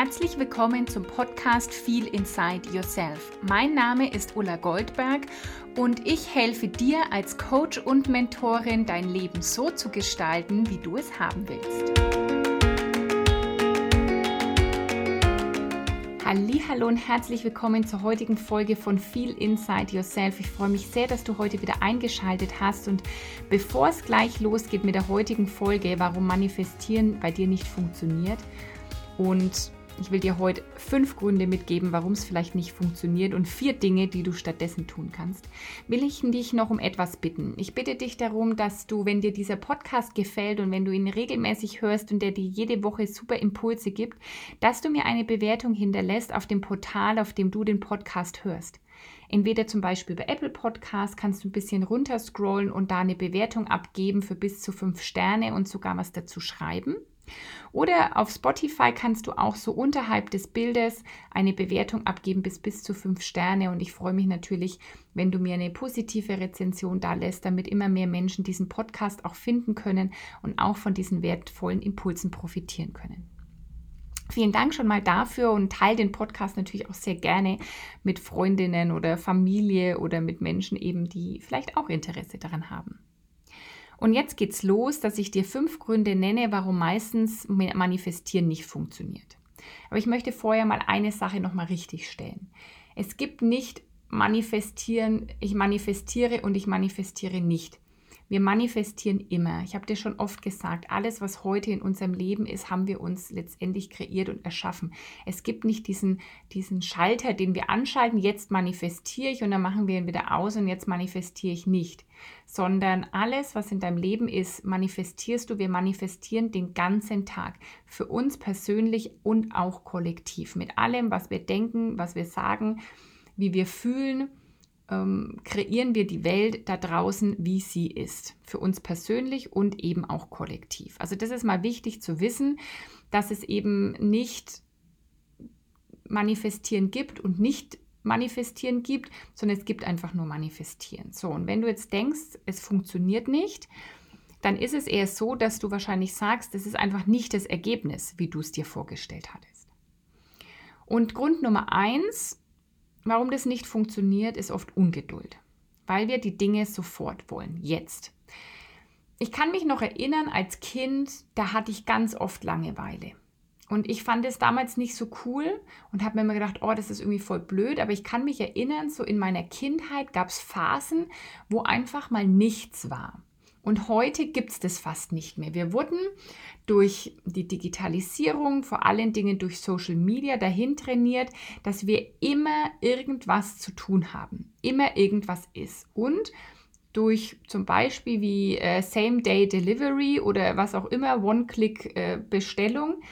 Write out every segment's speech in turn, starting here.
Herzlich willkommen zum Podcast Feel Inside Yourself. Mein Name ist Ulla Goldberg und ich helfe dir als Coach und Mentorin, dein Leben so zu gestalten, wie du es haben willst. Hallo und herzlich willkommen zur heutigen Folge von Feel Inside Yourself. Ich freue mich sehr, dass du heute wieder eingeschaltet hast und bevor es gleich losgeht mit der heutigen Folge, warum manifestieren bei dir nicht funktioniert und ich will dir heute fünf Gründe mitgeben, warum es vielleicht nicht funktioniert und vier Dinge, die du stattdessen tun kannst. Will ich dich noch um etwas bitten. Ich bitte dich darum, dass du, wenn dir dieser Podcast gefällt und wenn du ihn regelmäßig hörst und der dir jede Woche super Impulse gibt, dass du mir eine Bewertung hinterlässt auf dem Portal, auf dem du den Podcast hörst. Entweder zum Beispiel bei Apple Podcast kannst du ein bisschen runterscrollen und da eine Bewertung abgeben für bis zu fünf Sterne und sogar was dazu schreiben. Oder auf Spotify kannst du auch so unterhalb des Bildes eine Bewertung abgeben bis bis zu fünf Sterne. Und ich freue mich natürlich, wenn du mir eine positive Rezension da lässt, damit immer mehr Menschen diesen Podcast auch finden können und auch von diesen wertvollen Impulsen profitieren können. Vielen Dank schon mal dafür und teile den Podcast natürlich auch sehr gerne mit Freundinnen oder Familie oder mit Menschen eben, die vielleicht auch Interesse daran haben. Und jetzt geht's los, dass ich dir fünf Gründe nenne, warum meistens Manifestieren nicht funktioniert. Aber ich möchte vorher mal eine Sache nochmal richtig stellen. Es gibt nicht manifestieren, ich manifestiere und ich manifestiere nicht. Wir manifestieren immer. Ich habe dir schon oft gesagt, alles, was heute in unserem Leben ist, haben wir uns letztendlich kreiert und erschaffen. Es gibt nicht diesen, diesen Schalter, den wir anschalten, jetzt manifestiere ich und dann machen wir ihn wieder aus und jetzt manifestiere ich nicht. Sondern alles, was in deinem Leben ist, manifestierst du. Wir manifestieren den ganzen Tag. Für uns persönlich und auch kollektiv. Mit allem, was wir denken, was wir sagen, wie wir fühlen ähm, kreieren wir die Welt da draußen, wie sie ist. Für uns persönlich und eben auch kollektiv. Also das ist mal wichtig zu wissen, dass es eben nicht manifestieren gibt und nicht manifestieren gibt, sondern es gibt einfach nur manifestieren. So, und wenn du jetzt denkst, es funktioniert nicht, dann ist es eher so, dass du wahrscheinlich sagst, das ist einfach nicht das Ergebnis, wie du es dir vorgestellt hattest. Und Grund Nummer eins Warum das nicht funktioniert, ist oft Ungeduld, weil wir die Dinge sofort wollen, jetzt. Ich kann mich noch erinnern, als Kind, da hatte ich ganz oft Langeweile. Und ich fand es damals nicht so cool und habe mir immer gedacht, oh, das ist irgendwie voll blöd. Aber ich kann mich erinnern, so in meiner Kindheit gab es Phasen, wo einfach mal nichts war. Und heute gibt es das fast nicht mehr. Wir wurden durch die Digitalisierung, vor allen Dingen durch Social Media dahin trainiert, dass wir immer irgendwas zu tun haben, immer irgendwas ist. Und durch zum Beispiel wie äh, Same-Day-Delivery oder was auch immer, One-Click-Bestellung, äh,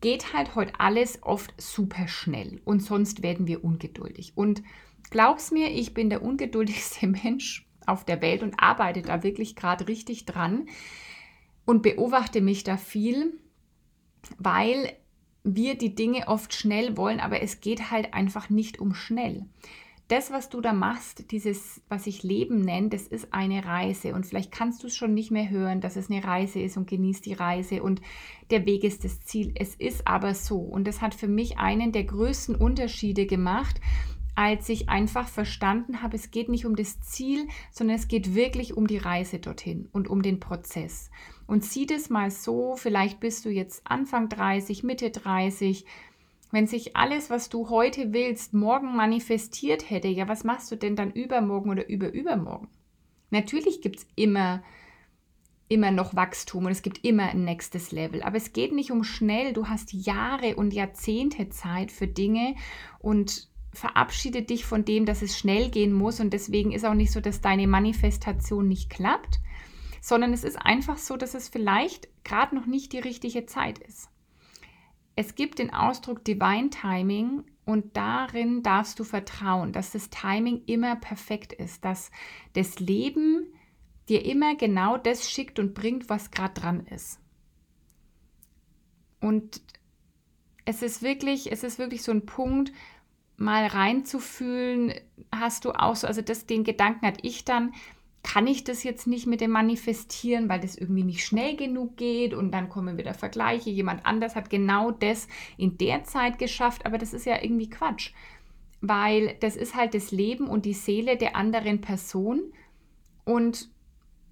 geht halt heute alles oft super schnell und sonst werden wir ungeduldig. Und glaub's mir, ich bin der ungeduldigste Mensch auf der Welt und arbeite da wirklich gerade richtig dran und beobachte mich da viel, weil wir die Dinge oft schnell wollen, aber es geht halt einfach nicht um schnell. Das, was du da machst, dieses, was ich Leben nenne, das ist eine Reise. Und vielleicht kannst du es schon nicht mehr hören, dass es eine Reise ist und genießt die Reise und der Weg ist das Ziel. Es ist aber so. Und das hat für mich einen der größten Unterschiede gemacht, als ich einfach verstanden habe, es geht nicht um das Ziel, sondern es geht wirklich um die Reise dorthin und um den Prozess. Und sieh das mal so, vielleicht bist du jetzt Anfang 30, Mitte 30, wenn sich alles, was du heute willst, morgen manifestiert hätte, ja, was machst du denn dann übermorgen oder überübermorgen? Natürlich gibt es immer, immer noch Wachstum und es gibt immer ein nächstes Level. Aber es geht nicht um schnell. Du hast Jahre und Jahrzehnte Zeit für Dinge und verabschiede dich von dem, dass es schnell gehen muss und deswegen ist auch nicht so, dass deine Manifestation nicht klappt, sondern es ist einfach so, dass es vielleicht gerade noch nicht die richtige Zeit ist. Es gibt den Ausdruck Divine Timing und darin darfst du vertrauen, dass das Timing immer perfekt ist, dass das Leben dir immer genau das schickt und bringt, was gerade dran ist. Und es ist wirklich, es ist wirklich so ein Punkt, mal reinzufühlen, hast du auch so, also das, den Gedanken hatte ich dann, kann ich das jetzt nicht mit dem Manifestieren, weil das irgendwie nicht schnell genug geht und dann kommen wieder Vergleiche. Jemand anders hat genau das in der Zeit geschafft, aber das ist ja irgendwie Quatsch, weil das ist halt das Leben und die Seele der anderen Person und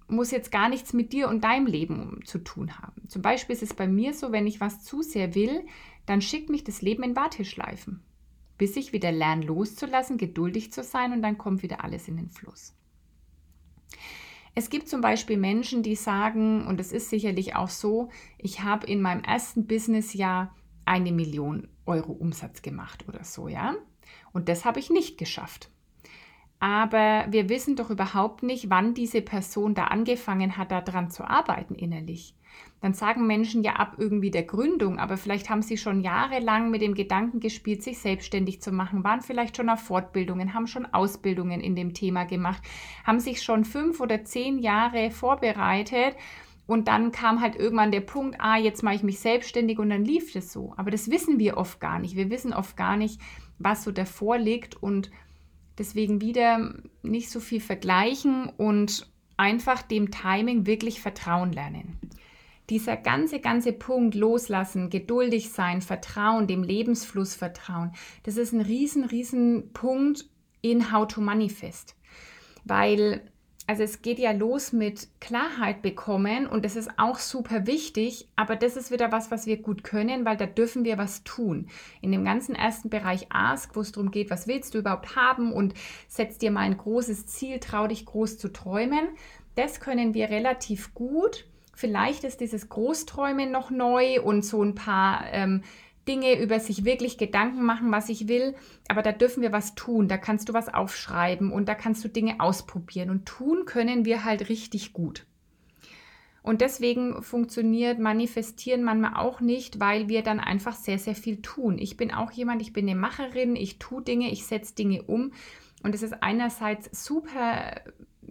muss jetzt gar nichts mit dir und deinem Leben zu tun haben. Zum Beispiel ist es bei mir so, wenn ich was zu sehr will, dann schickt mich das Leben in Warteschleifen, bis ich wieder lerne loszulassen, geduldig zu sein und dann kommt wieder alles in den Fluss. Es gibt zum Beispiel Menschen, die sagen, und es ist sicherlich auch so, ich habe in meinem ersten Businessjahr eine Million Euro Umsatz gemacht oder so, ja. Und das habe ich nicht geschafft. Aber wir wissen doch überhaupt nicht, wann diese Person da angefangen hat, daran zu arbeiten innerlich dann sagen Menschen ja ab irgendwie der Gründung, aber vielleicht haben sie schon jahrelang mit dem Gedanken gespielt, sich selbstständig zu machen, waren vielleicht schon auf Fortbildungen, haben schon Ausbildungen in dem Thema gemacht, haben sich schon fünf oder zehn Jahre vorbereitet. Und dann kam halt irgendwann der Punkt, ah, jetzt mache ich mich selbstständig und dann lief das so. Aber das wissen wir oft gar nicht. Wir wissen oft gar nicht, was so davor liegt und deswegen wieder nicht so viel vergleichen und einfach dem Timing wirklich vertrauen lernen dieser ganze, ganze Punkt loslassen, geduldig sein, Vertrauen, dem Lebensfluss vertrauen, das ist ein riesen, riesen Punkt in How to Manifest. Weil, also es geht ja los mit Klarheit bekommen und das ist auch super wichtig, aber das ist wieder was, was wir gut können, weil da dürfen wir was tun. In dem ganzen ersten Bereich Ask, wo es darum geht, was willst du überhaupt haben und setz dir mal ein großes Ziel, trau dich groß zu träumen. Das können wir relativ gut Vielleicht ist dieses Großträumen noch neu und so ein paar ähm, Dinge über sich wirklich Gedanken machen, was ich will. Aber da dürfen wir was tun. Da kannst du was aufschreiben und da kannst du Dinge ausprobieren. Und tun können wir halt richtig gut. Und deswegen funktioniert Manifestieren manchmal auch nicht, weil wir dann einfach sehr, sehr viel tun. Ich bin auch jemand, ich bin eine Macherin, ich tue Dinge, ich setze Dinge um. Und es ist einerseits super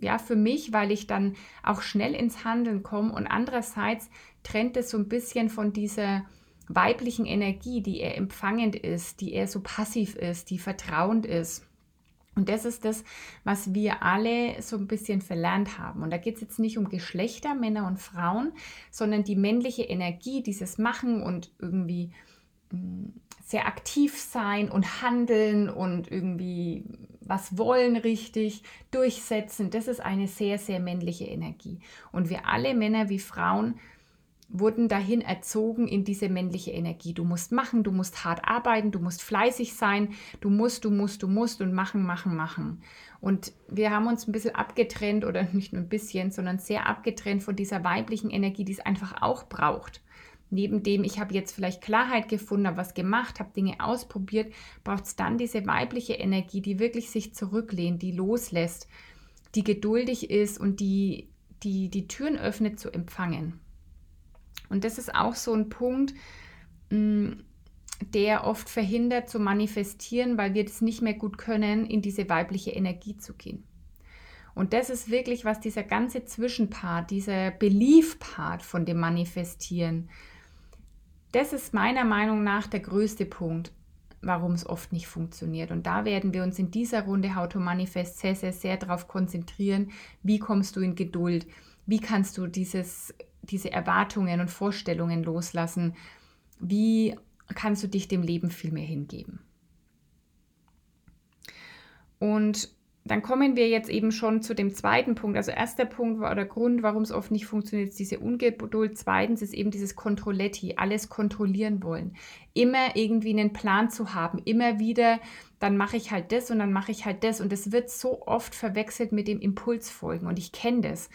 ja, für mich, weil ich dann auch schnell ins Handeln komme und andererseits trennt es so ein bisschen von dieser weiblichen Energie, die eher empfangend ist, die eher so passiv ist, die vertrauend ist. Und das ist das, was wir alle so ein bisschen verlernt haben. Und da geht es jetzt nicht um Geschlechter, Männer und Frauen, sondern die männliche Energie, dieses Machen und irgendwie mm, sehr aktiv sein und handeln und irgendwie was wollen richtig, durchsetzen. Das ist eine sehr, sehr männliche Energie. Und wir alle, Männer wie Frauen, wurden dahin erzogen in diese männliche Energie. Du musst machen, du musst hart arbeiten, du musst fleißig sein, du musst, du musst, du musst und machen, machen, machen. Und wir haben uns ein bisschen abgetrennt oder nicht nur ein bisschen, sondern sehr abgetrennt von dieser weiblichen Energie, die es einfach auch braucht. Neben dem, ich habe jetzt vielleicht Klarheit gefunden, habe was gemacht, habe Dinge ausprobiert, braucht es dann diese weibliche Energie, die wirklich sich zurücklehnt, die loslässt, die geduldig ist und die die, die Türen öffnet zu empfangen. Und das ist auch so ein Punkt, mm, der oft verhindert zu manifestieren, weil wir das nicht mehr gut können, in diese weibliche Energie zu gehen. Und das ist wirklich, was dieser ganze Zwischenpart, dieser Belief-Part von dem Manifestieren, das ist meiner Meinung nach der größte Punkt, warum es oft nicht funktioniert. Und da werden wir uns in dieser Runde How to Manifest sehr, sehr, sehr darauf konzentrieren, wie kommst du in Geduld, wie kannst du dieses, diese Erwartungen und Vorstellungen loslassen, wie kannst du dich dem Leben viel mehr hingeben. Und dann kommen wir jetzt eben schon zu dem zweiten Punkt. Also erster Punkt war der Grund, warum es oft nicht funktioniert, ist diese Ungeduld. Zweitens ist eben dieses Controletti, alles kontrollieren wollen. Immer irgendwie einen Plan zu haben, immer wieder, dann mache ich halt das und dann mache ich halt das. Und das wird so oft verwechselt mit dem Impulsfolgen. Und ich kenne das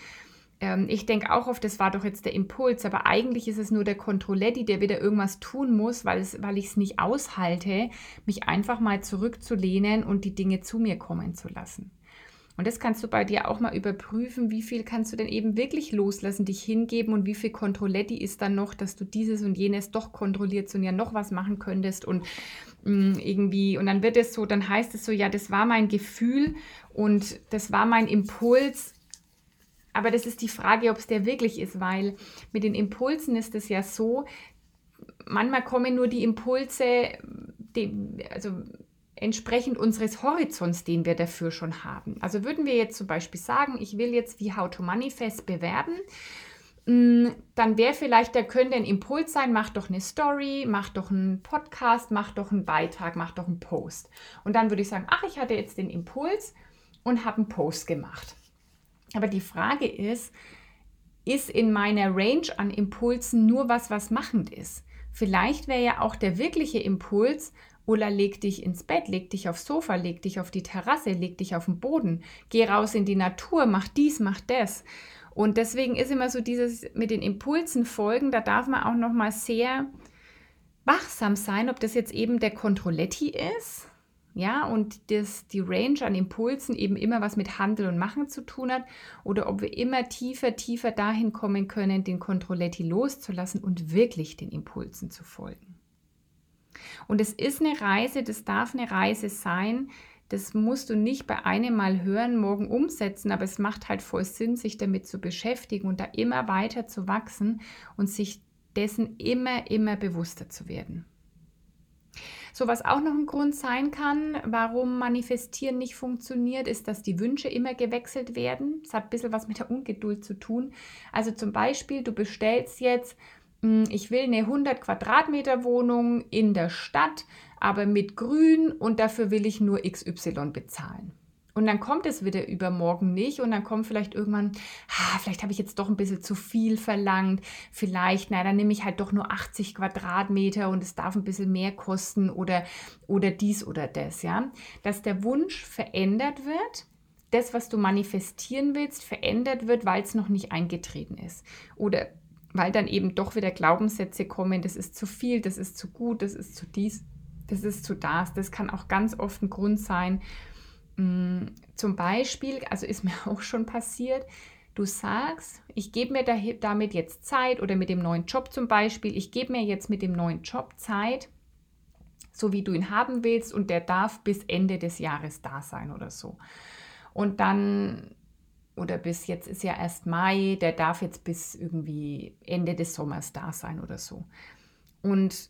ähm, ich denke auch oft, das war doch jetzt der Impuls, aber eigentlich ist es nur der Controletti, der wieder irgendwas tun muss, weil, es, weil ich es nicht aushalte, mich einfach mal zurückzulehnen und die Dinge zu mir kommen zu lassen. Und das kannst du bei dir auch mal überprüfen, wie viel kannst du denn eben wirklich loslassen, dich hingeben und wie viel Controletti ist dann noch, dass du dieses und jenes doch kontrollierst und ja noch was machen könntest und mh, mm, irgendwie, und dann wird es so, dann heißt es so, ja, das war mein Gefühl und das war mein Impuls aber das ist die Frage, ob es der wirklich ist, weil mit den Impulsen ist es ja so, manchmal kommen nur die Impulse, die, also entsprechend unseres Horizonts, den wir dafür schon haben. Also würden wir jetzt zum Beispiel sagen, ich will jetzt wie How to Manifest bewerben, mm, dann wäre vielleicht, da könnte ein Impuls sein, mach doch eine Story, mach doch einen Podcast, mach doch einen Beitrag, mach doch einen Post. Und dann würde ich sagen, ach, ich hatte jetzt den Impuls und habe einen Post gemacht. Aber die Frage ist, ist in meiner Range an Impulsen nur was, was machend ist? Vielleicht wäre ja auch der wirkliche Impuls, Ulla, leg dich ins Bett, leg dich aufs Sofa, leg dich auf die Terrasse, leg dich auf den Boden, geh raus in die Natur, mach dies, mach das. Und deswegen ist immer so dieses mit den Impulsen folgen, da darf man auch noch mal sehr wachsam sein, ob das jetzt eben der Controletti ist, ja, und das, die Range an Impulsen eben immer was mit Handel und Machen zu tun hat, oder ob wir immer tiefer, tiefer dahin kommen können, den Controletti loszulassen und wirklich den Impulsen zu folgen. Und es ist eine Reise, das darf eine Reise sein. Das musst du nicht bei einem Mal hören, morgen umsetzen, aber es macht halt voll Sinn, sich damit zu beschäftigen und da immer weiter zu wachsen und sich dessen immer, immer bewusster zu werden. So, was auch noch ein Grund sein kann, warum Manifestieren nicht funktioniert, ist, dass die Wünsche immer gewechselt werden. Das hat ein bisschen was mit der Ungeduld zu tun. Also zum Beispiel, du bestellst jetzt hm, ich will eine 100 Quadratmeter Wohnung in der Stadt, aber mit Grün und dafür will ich nur XY bezahlen. Und dann kommt es wieder übermorgen nicht und dann kommt vielleicht irgendwann, ah, vielleicht habe ich jetzt doch ein bisschen zu viel verlangt, vielleicht, na, dann nehme ich halt doch nur 80 Quadratmeter und es darf ein bisschen mehr kosten oder, oder dies oder das, ja. Dass der Wunsch verändert wird, das, was du manifestieren willst, verändert wird, weil es noch nicht eingetreten ist. Oder weil dann eben doch wieder Glaubenssätze kommen, das ist zu viel, das ist zu gut, das ist zu dies, das ist zu das. Das kann auch ganz oft ein Grund sein. Mm, zum Beispiel, also ist mir auch schon passiert, du sagst, ich gebe mir damit jetzt Zeit oder mit dem neuen Job zum Beispiel, ich gebe mir jetzt mit dem neuen Job Zeit, so wie du ihn haben willst und der darf bis Ende des Jahres da sein oder so. Und dann oder bis jetzt ist ja erst Mai, der darf jetzt bis irgendwie Ende des Sommers da sein oder so. Und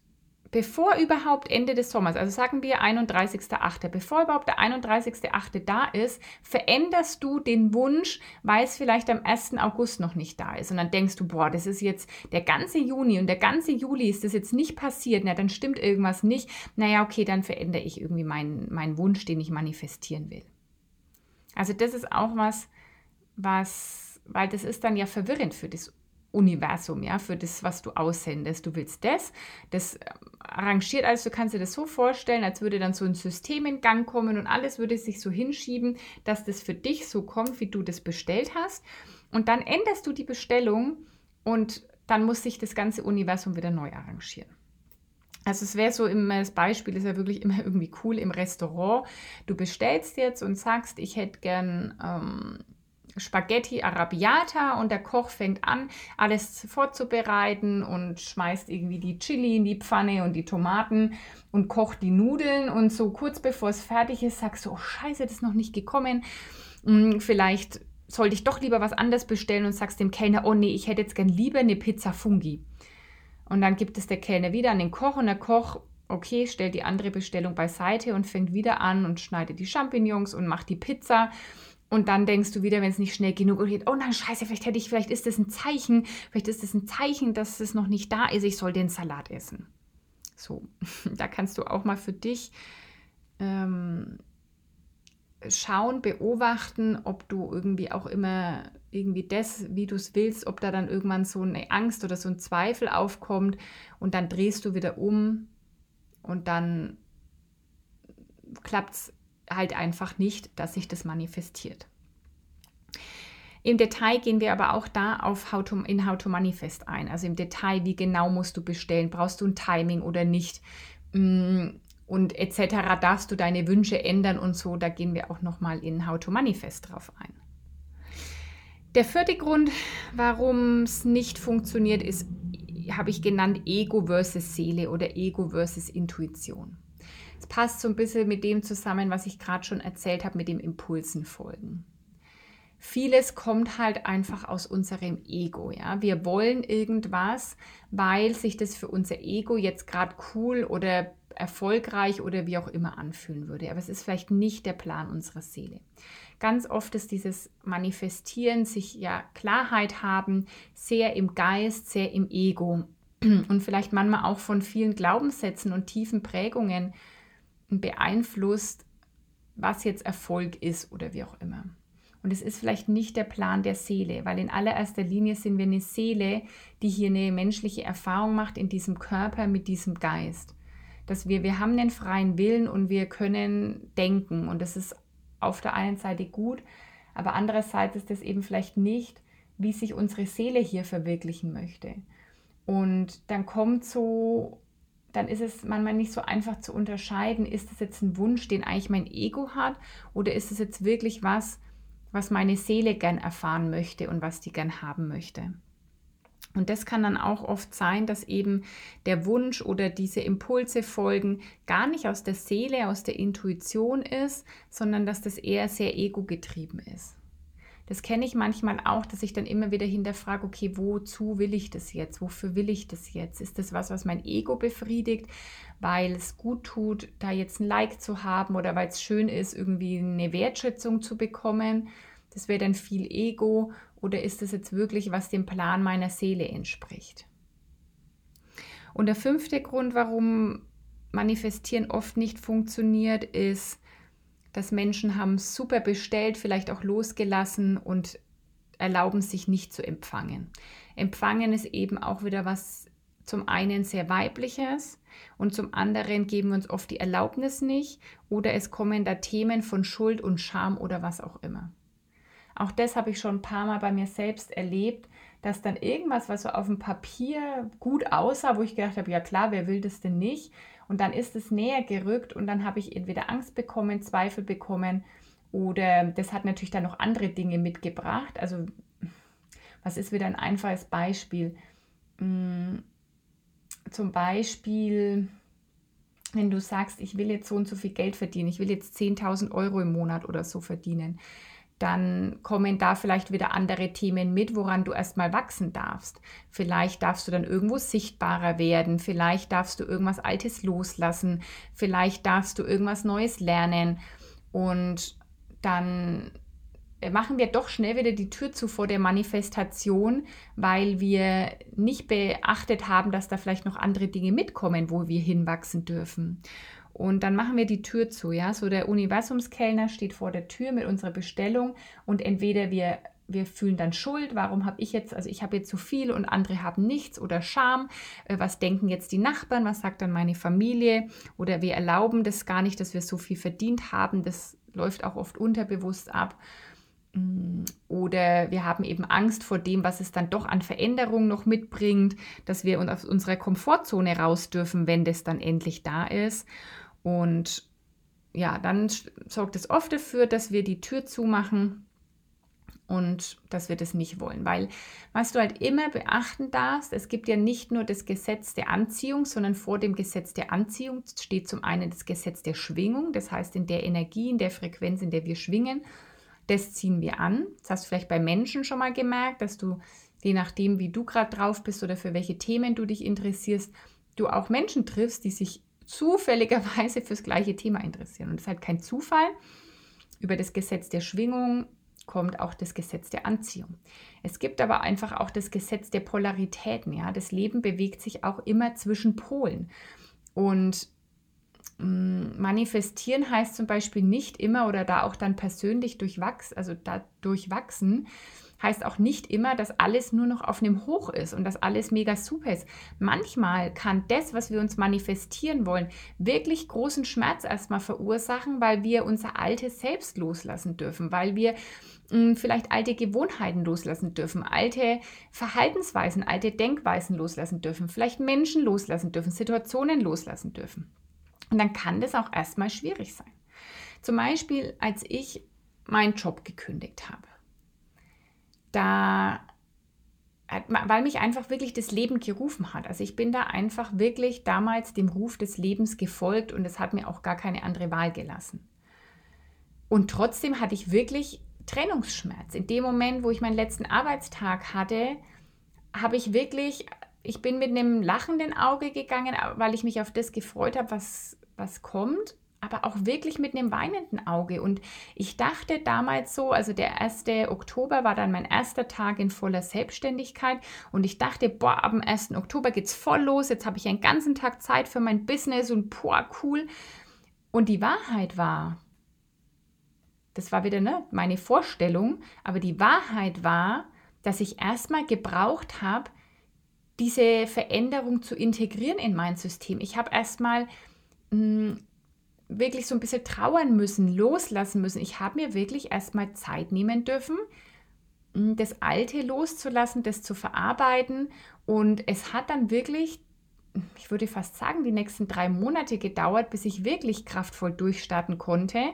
bevor überhaupt Ende des Sommers, also sagen wir 31.8., bevor überhaupt der 31.8. da ist, veränderst du den Wunsch, weil es vielleicht am 1. August noch nicht da ist. Und dann denkst du, boah, das ist jetzt der ganze Juni und der ganze Juli ist das jetzt nicht passiert, na, dann stimmt irgendwas nicht. Naja, okay, dann verändere ich irgendwie meinen, meinen Wunsch, den ich manifestieren will. Also das ist auch was, was, weil das ist dann ja verwirrend für das Universum, ja, für das, was du aussendest. Du willst das, das arrangiert alles, du kannst dir das so vorstellen, als würde dann so ein System in Gang kommen und alles würde sich so hinschieben, dass das für dich so kommt, wie du das bestellt hast. Und dann änderst du die Bestellung und dann muss sich das ganze Universum wieder neu arrangieren. Also es wäre so immer, das Beispiel ist ja wirklich immer irgendwie cool im Restaurant. Du bestellst jetzt und sagst, ich hätte gern ähm, Spaghetti Arabiata und der Koch fängt an, alles vorzubereiten und schmeißt irgendwie die Chili in die Pfanne und die Tomaten und kocht die Nudeln und so kurz bevor es fertig ist, sagst du, oh scheiße, das ist noch nicht gekommen. Hm, vielleicht sollte ich doch lieber was anderes bestellen und sagst dem Kellner, oh nee, ich hätte jetzt gern lieber eine Pizza Fungi. Und dann gibt es der Kellner wieder an den Koch und der Koch, okay, stellt die andere Bestellung beiseite und fängt wieder an und schneidet die Champignons und macht die Pizza und dann denkst du wieder, wenn es nicht schnell genug geht, oh nein, scheiße, vielleicht hätte ich, vielleicht ist das ein Zeichen, vielleicht ist das ein Zeichen, dass es noch nicht da ist, ich soll den Salat essen. So, da kannst du auch mal für dich ähm, schauen, beobachten, ob du irgendwie auch immer irgendwie das, wie du es willst, ob da dann irgendwann so eine Angst oder so ein Zweifel aufkommt und dann drehst du wieder um und dann klappt es halt einfach nicht, dass sich das manifestiert. Im Detail gehen wir aber auch da auf How to, in How to Manifest ein. Also im Detail, wie genau musst du bestellen, brauchst du ein Timing oder nicht mm, und etc. Darfst du deine Wünsche ändern und so. Da gehen wir auch nochmal in How to Manifest drauf ein. Der vierte Grund, warum es nicht funktioniert, ist, habe ich genannt, Ego versus Seele oder Ego versus Intuition. Es passt so ein bisschen mit dem zusammen, was ich gerade schon erzählt habe, mit dem Impulsen folgen. vieles kommt halt einfach aus unserem Ego. Ja? Wir wollen irgendwas, weil sich das für unser Ego jetzt gerade cool oder erfolgreich oder wie auch immer anfühlen würde. Aber es ist vielleicht nicht der Plan unserer Seele. Ganz oft ist dieses Manifestieren, sich ja Klarheit haben, sehr im Geist, sehr im Ego und vielleicht manchmal auch von vielen Glaubenssätzen und tiefen Prägungen beeinflusst, was jetzt Erfolg ist oder wie auch immer. Und es ist vielleicht nicht der Plan der Seele, weil in allererster Linie sind wir eine Seele, die hier eine menschliche Erfahrung macht in diesem Körper mit diesem Geist. Dass wir, wir haben einen freien Willen und wir können denken und das ist auf der einen Seite gut, aber andererseits ist das eben vielleicht nicht, wie sich unsere Seele hier verwirklichen möchte. Und dann kommt so, dann ist es manchmal nicht so einfach zu unterscheiden, ist es jetzt ein Wunsch, den eigentlich mein Ego hat oder ist es jetzt wirklich was, was meine Seele gern erfahren möchte und was die gern haben möchte. Und das kann dann auch oft sein, dass eben der Wunsch oder diese Impulse folgen gar nicht aus der Seele, aus der Intuition ist, sondern dass das eher sehr ego-getrieben ist. Das kenne ich manchmal auch, dass ich dann immer wieder hinterfrage, okay, wozu will ich das jetzt? Wofür will ich das jetzt? Ist das was, was mein Ego befriedigt, weil es gut tut, da jetzt ein Like zu haben oder weil es schön ist, irgendwie eine Wertschätzung zu bekommen? Das wäre dann viel Ego oder ist das jetzt wirklich, was dem Plan meiner Seele entspricht? Und der fünfte Grund, warum Manifestieren oft nicht funktioniert, ist, dass Menschen haben super bestellt, vielleicht auch losgelassen und erlauben sich nicht zu empfangen. Empfangen ist eben auch wieder was zum einen sehr weibliches und zum anderen geben wir uns oft die Erlaubnis nicht oder es kommen da Themen von Schuld und Scham oder was auch immer. Auch das habe ich schon ein paar Mal bei mir selbst erlebt, dass dann irgendwas, was so auf dem Papier gut aussah, wo ich gedacht habe, ja klar, wer will das denn nicht? Und dann ist es näher gerückt und dann habe ich entweder Angst bekommen, Zweifel bekommen oder das hat natürlich dann noch andere Dinge mitgebracht. Also was ist wieder ein einfaches Beispiel? Hm, zum Beispiel, wenn du sagst, ich will jetzt so und so viel Geld verdienen, ich will jetzt 10.000 Euro im Monat oder so verdienen, dann kommen da vielleicht wieder andere Themen mit, woran du erstmal wachsen darfst. Vielleicht darfst du dann irgendwo sichtbarer werden, vielleicht darfst du irgendwas Altes loslassen, vielleicht darfst du irgendwas Neues lernen und dann machen wir doch schnell wieder die Tür zu vor der Manifestation, weil wir nicht beachtet haben, dass da vielleicht noch andere Dinge mitkommen, wo wir hinwachsen dürfen. Und dann machen wir die Tür zu, ja. So der Universumskellner steht vor der Tür mit unserer Bestellung und entweder wir wir fühlen dann Schuld, warum habe ich jetzt, also ich habe jetzt zu viel und andere haben nichts oder Scham, äh, was denken jetzt die Nachbarn, was sagt dann meine Familie oder wir erlauben das gar nicht, dass wir so viel verdient haben, das läuft auch oft unterbewusst ab. Mm, oder wir haben eben Angst vor dem, was es dann doch an Veränderungen noch mitbringt, dass wir uns aus unserer Komfortzone raus dürfen, wenn das dann endlich da ist. Und ja, dann sorgt es oft dafür, dass wir die Tür zumachen und dass wir das nicht wollen. Weil was du halt immer beachten darfst, es gibt ja nicht nur das Gesetz der Anziehung, sondern vor dem Gesetz der Anziehung steht zum einen das Gesetz der Schwingung, das heißt in der Energie, in der Frequenz, in der wir schwingen, das ziehen wir an. Das hast du vielleicht bei Menschen schon mal gemerkt, dass du, je nachdem, wie du gerade drauf bist oder für welche Themen du dich interessierst, du auch Menschen triffst, die sich zufälligerweise fürs gleiche Thema interessieren. Und es ist halt kein Zufall. Über das Gesetz der Schwingung kommt auch das Gesetz der Anziehung. Es gibt aber einfach auch das Gesetz der Polaritäten. Ja, das Leben bewegt sich auch immer zwischen Polen. Und mm, manifestieren heißt zum Beispiel nicht immer oder da auch dann persönlich durchwachsen, also da durchwachsen, heißt auch nicht immer, dass alles nur noch auf einem Hoch ist und dass alles mega super ist. Manchmal kann das, was wir uns manifestieren wollen, wirklich großen Schmerz erstmal verursachen, weil wir unser altes Selbst loslassen dürfen, weil wir hm, vielleicht alte Gewohnheiten loslassen dürfen, alte Verhaltensweisen, alte Denkweisen loslassen dürfen, vielleicht Menschen loslassen dürfen, Situationen loslassen dürfen. Und dann kann das auch erstmal schwierig sein. Zum Beispiel, als ich meinen Job gekündigt habe da weil mich einfach wirklich das Leben gerufen hat. Also ich bin da einfach wirklich damals dem Ruf des Lebens gefolgt und es hat mir auch gar keine andere Wahl gelassen. Und trotzdem hatte ich wirklich Trennungsschmerz. In dem Moment, wo ich meinen letzten Arbeitstag hatte, habe ich wirklich, ich bin mit einem lachenden Auge gegangen, weil ich mich auf das gefreut habe, was, was kommt aber auch wirklich mit einem weinenden Auge. Und ich dachte damals so, also der 1. Oktober war dann mein erster Tag in voller Selbstständigkeit und ich dachte, boah, ab dem 1. Oktober geht's voll los, jetzt habe ich einen ganzen Tag Zeit für mein Business und boah, cool. Und die Wahrheit war, das war wieder ne, meine Vorstellung, aber die Wahrheit war, dass ich erstmal gebraucht habe, diese Veränderung zu integrieren in mein System. Ich habe erstmal hm, wirklich so ein bisschen trauern müssen, loslassen müssen. Ich habe mir wirklich erstmal Zeit nehmen dürfen, hm, das Alte loszulassen, das zu verarbeiten. Und es hat dann wirklich, ich würde fast sagen, die nächsten drei Monate gedauert, bis ich wirklich kraftvoll durchstarten konnte,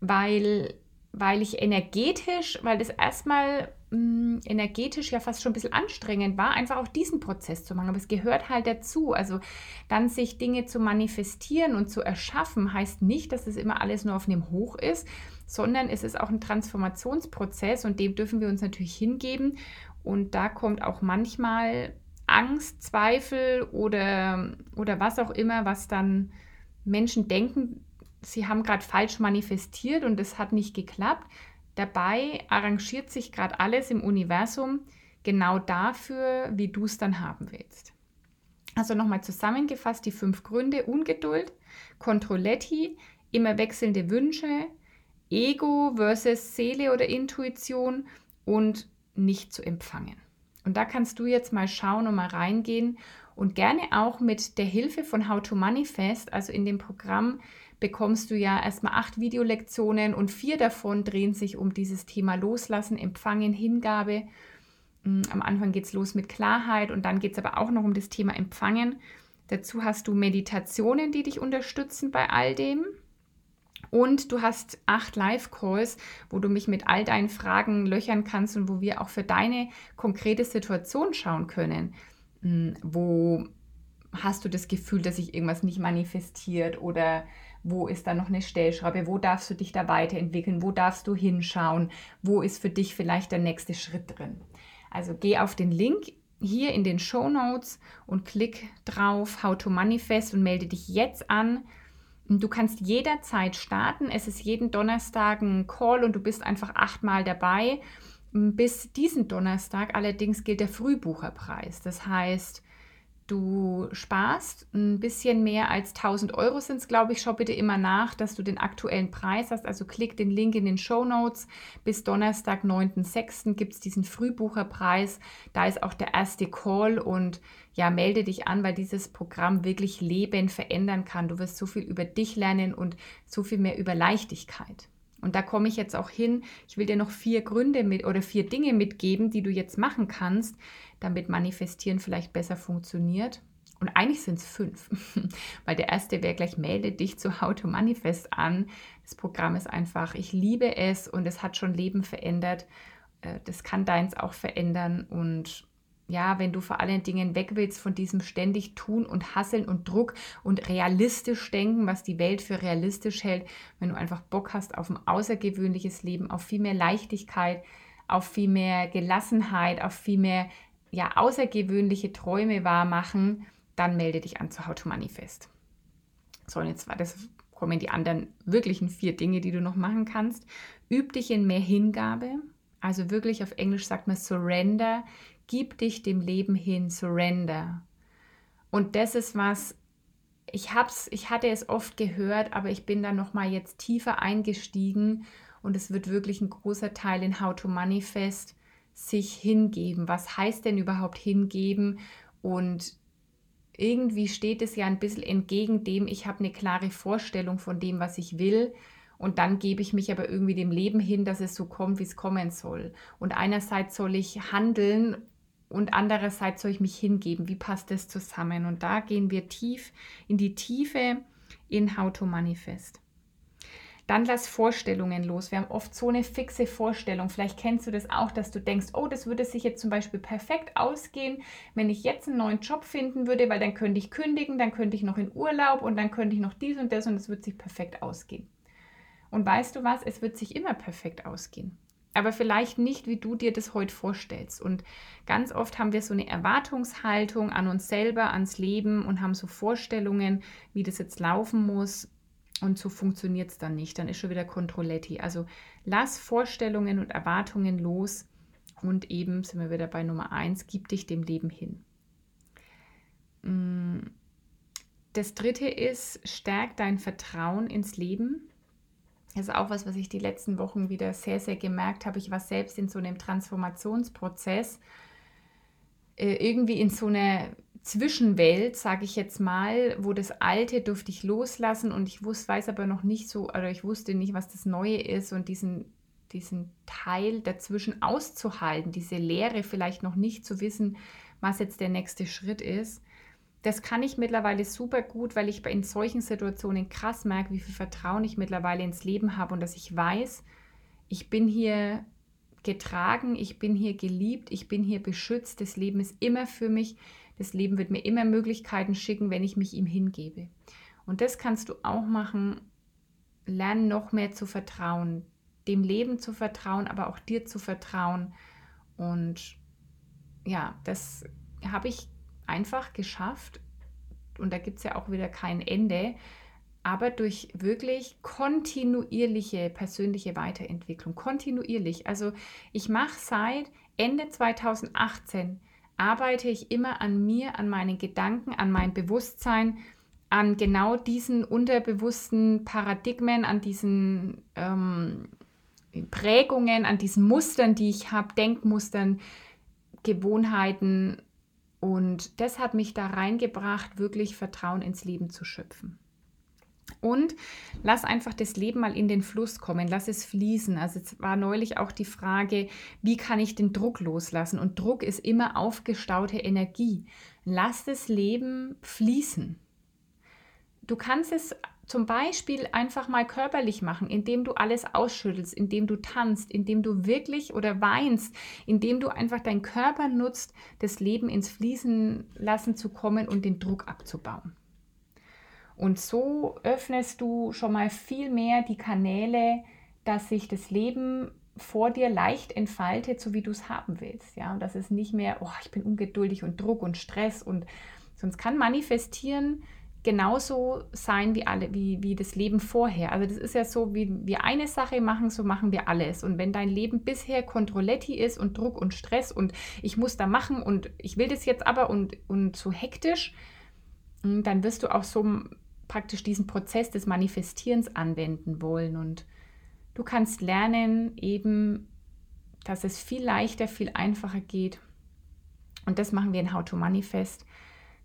weil, weil ich energetisch, weil das erstmal mh, energetisch ja fast schon ein bisschen anstrengend war, einfach auch diesen Prozess zu machen. Aber es gehört halt dazu. Also dann sich Dinge zu manifestieren und zu erschaffen, heißt nicht, dass es immer alles nur auf einem Hoch ist, sondern es ist auch ein Transformationsprozess und dem dürfen wir uns natürlich hingeben. Und da kommt auch manchmal Angst, Zweifel oder, oder was auch immer, was dann Menschen denken, sie haben gerade falsch manifestiert und es hat nicht geklappt. Dabei arrangiert sich gerade alles im Universum genau dafür, wie du es dann haben willst. Also nochmal zusammengefasst die fünf Gründe. Ungeduld, Controletti, immer wechselnde Wünsche, Ego versus Seele oder Intuition und nicht zu empfangen. Und da kannst du jetzt mal schauen und mal reingehen und gerne auch mit der Hilfe von How to Manifest, also in dem Programm bekommst du ja erstmal acht Videolektionen und vier davon drehen sich um dieses Thema Loslassen, Empfangen, Hingabe. Mm, am Anfang geht es los mit Klarheit und dann geht es aber auch noch um das Thema Empfangen. Dazu hast du Meditationen, die dich unterstützen bei all dem. Und du hast acht Live-Calls, wo du mich mit all deinen Fragen löchern kannst und wo wir auch für deine konkrete Situation schauen können. Mm, wo hast du das Gefühl, dass sich irgendwas nicht manifestiert oder wo ist da noch eine Stellschraube, wo darfst du dich da weiterentwickeln, wo darfst du hinschauen, wo ist für dich vielleicht der nächste Schritt drin. Also geh auf den Link hier in den Show Notes und klick drauf How to Manifest und melde dich jetzt an. Du kannst jederzeit starten. Es ist jeden Donnerstag ein Call und du bist einfach achtmal dabei. Bis diesen Donnerstag allerdings gilt der Frühbucherpreis. Das heißt, du sparst ein bisschen mehr als 1000 Euro sind es, glaube ich. Schau bitte immer nach, dass du den aktuellen Preis hast. Also klick den Link in den Show Notes. Bis Donnerstag, 9.6. gibt es diesen Frühbucherpreis. Da ist auch der erste Call und ja, melde dich an, weil dieses Programm wirklich Leben verändern kann. Du wirst so viel über dich lernen und so viel mehr über Leichtigkeit. Und da komme ich jetzt auch hin. Ich will dir noch vier Gründe mit oder vier Dinge mitgeben, die du jetzt machen kannst, damit Manifestieren vielleicht besser funktioniert. Und eigentlich sind es fünf, weil der erste wäre gleich, melde dich zu How to Manifest an. Das Programm ist einfach, ich liebe es und es hat schon Leben verändert. Äh, das kann deins auch verändern und ja, wenn du vor allen Dingen weg willst von diesem ständig tun und hasseln und Druck und realistisch denken, was die Welt für realistisch hält, wenn du einfach Bock hast auf ein außergewöhnliches Leben, auf viel mehr Leichtigkeit, auf viel mehr Gelassenheit, auf viel mehr ja, außergewöhnliche Träume wahr machen, dann melde dich an zu How to Manifest. So, und jetzt war das kommen die anderen wirklichen vier Dinge, die du noch machen kannst. Üb dich in mehr Hingabe. Also wirklich auf Englisch sagt man Surrender. Gib dich dem Leben hin, surrender. Und das ist was, ich hab's, ich hatte es oft gehört, aber ich bin da noch mal jetzt tiefer eingestiegen und es wird wirklich ein großer Teil in How to Manifest sich hingeben. Was heißt denn überhaupt hingeben? Und irgendwie steht es ja ein bisschen entgegen dem, ich habe eine klare Vorstellung von dem, was ich will. Und dann gebe ich mich aber irgendwie dem Leben hin, dass es so kommt, wie es kommen soll. Und einerseits soll ich handeln und andererseits soll ich mich hingeben. Wie passt das zusammen? Und da gehen wir tief in die Tiefe in How to Manifest. Dann lass Vorstellungen los. Wir haben oft so eine fixe Vorstellung. Vielleicht kennst du das auch, dass du denkst, oh, das würde sich jetzt zum Beispiel perfekt ausgehen, wenn ich jetzt einen neuen Job finden würde, weil dann könnte ich kündigen, dann könnte ich noch in Urlaub und dann könnte ich noch dies und das und es würde sich perfekt ausgehen. Und weißt du was, es wird sich immer perfekt ausgehen. Aber vielleicht nicht, wie du dir das heute vorstellst. Und ganz oft haben wir so eine Erwartungshaltung an uns selber, ans Leben und haben so Vorstellungen, wie das jetzt laufen muss. Und so funktioniert es dann nicht. Dann ist schon wieder Controletti. Also lass Vorstellungen und Erwartungen los und eben sind wir wieder bei Nummer eins, gib dich dem Leben hin. Mm, das dritte ist, stärk dein Vertrauen ins Leben. Das ist auch was, was ich die letzten Wochen wieder sehr, sehr gemerkt habe. Ich war selbst in so einem Transformationsprozess, äh, irgendwie in so einer Zwischenwelt, sage ich jetzt mal, wo das Alte durfte ich loslassen und ich wusste, weiß aber noch nicht so, oder ich wusste nicht, was das Neue ist und diesen, diesen Teil dazwischen auszuhalten, diese Leere vielleicht noch nicht zu wissen, was jetzt der nächste Schritt ist. Das kann ich mittlerweile super gut, weil ich in solchen Situationen krass merke, wie viel Vertrauen ich mittlerweile ins Leben habe und dass ich weiß, ich bin hier getragen, ich bin hier geliebt, ich bin hier beschützt, das Leben ist immer für mich, das Leben wird mir immer Möglichkeiten schicken, wenn ich mich ihm hingebe. Und das kannst du auch machen, lern noch mehr zu vertrauen, dem Leben zu vertrauen, aber auch dir zu vertrauen. Und ja, das habe ich einfach geschafft, und da gibt es ja auch wieder kein Ende, aber durch wirklich kontinuierliche persönliche Weiterentwicklung, kontinuierlich. Also ich mache seit Ende 2018, arbeite ich immer an mir, an meinen Gedanken, an mein Bewusstsein, an genau diesen unterbewussten Paradigmen, an diesen ähm, Prägungen, an diesen Mustern, die ich habe, Denkmustern, Gewohnheiten und das hat mich da reingebracht, wirklich Vertrauen ins Leben zu schöpfen. Und lass einfach das Leben mal in den Fluss kommen, lass es fließen. Also es war neulich auch die Frage, wie kann ich den Druck loslassen? Und Druck ist immer aufgestaute Energie. Lass das Leben fließen. Du kannst es zum Beispiel einfach mal körperlich machen, indem du alles ausschüttelst, indem du tanzt, indem du wirklich oder weinst, indem du einfach deinen Körper nutzt, das Leben ins Fließen lassen zu kommen und den Druck abzubauen. Und so öffnest du schon mal viel mehr die Kanäle, dass sich das Leben vor dir leicht entfaltet, so wie du es haben willst. Ja, und dass es nicht mehr, oh, ich bin ungeduldig und Druck und Stress und sonst kann manifestieren genauso sein wie alle, wie, wie das Leben vorher. Also das ist ja so, wie wir eine Sache machen, so machen wir alles. Und wenn dein Leben bisher Kontrolletti ist und Druck und Stress und ich muss da machen und ich will das jetzt aber und, und so hektisch, hm, dann wirst du auch so praktisch diesen Prozess des Manifestierens anwenden wollen. Und du kannst lernen eben, dass es viel leichter, viel einfacher geht. Und das machen wir in How to Manifest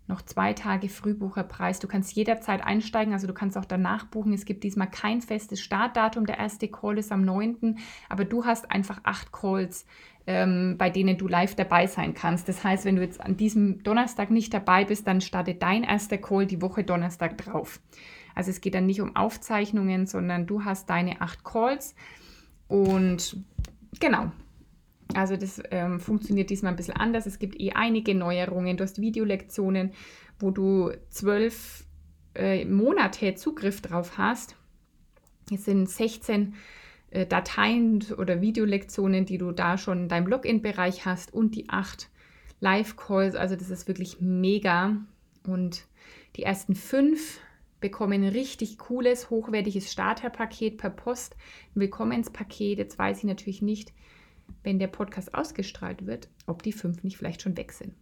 noch zwei Tage Frühbucherpreis. Du kannst jederzeit einsteigen, also du kannst auch danach buchen. Es gibt diesmal kein festes Startdatum. Der erste Call ist am 9., aber du hast einfach acht Calls, ähm, bei denen du live dabei sein kannst. Das heißt, wenn du jetzt an diesem Donnerstag nicht dabei bist, dann startet dein erster Call die Woche Donnerstag drauf. Also es geht dann nicht um Aufzeichnungen, sondern du hast deine acht Calls und genau, also das ähm, funktioniert diesmal ein bisschen anders. Es gibt eh einige Neuerungen. Du hast Videolektionen, wo du zwölf äh, Monate Zugriff drauf hast. Es sind 16 äh, Dateien oder Videolektionen, die du da schon in deinem Login-Bereich hast und die acht Live-Calls. Also das ist wirklich mega. Und die ersten fünf bekommen ein richtig cooles, hochwertiges Starterpaket per Post. Ein Willkommenspaket. Jetzt weiß ich natürlich nicht, wenn der Podcast ausgestrahlt wird, ob die fünf nicht vielleicht schon weg sind.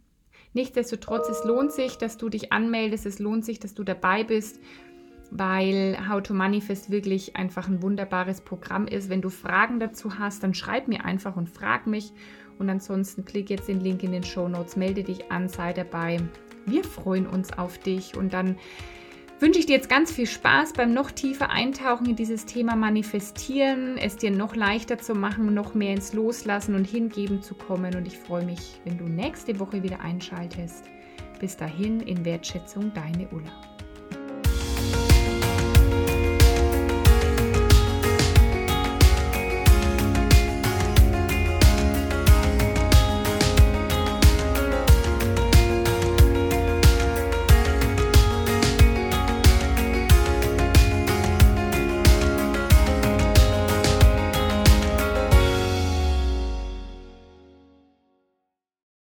Nichtsdestotrotz, es lohnt sich, dass du dich anmeldest, es lohnt sich, dass du dabei bist, weil How to Manifest wirklich einfach ein wunderbares Programm ist. Wenn du Fragen dazu hast, dann schreib mir einfach und frag mich. Und ansonsten klick jetzt den Link in den Show Notes, melde dich an, sei dabei. Wir freuen uns auf dich und dann wünsche ich dir jetzt ganz viel Spaß beim noch tiefer Eintauchen in dieses Thema Manifestieren, es dir noch leichter zu machen, noch mehr ins Loslassen und Hingeben zu kommen. Und ich freue mich, wenn du nächste Woche wieder einschaltest. Bis dahin in Wertschätzung, deine Ulla.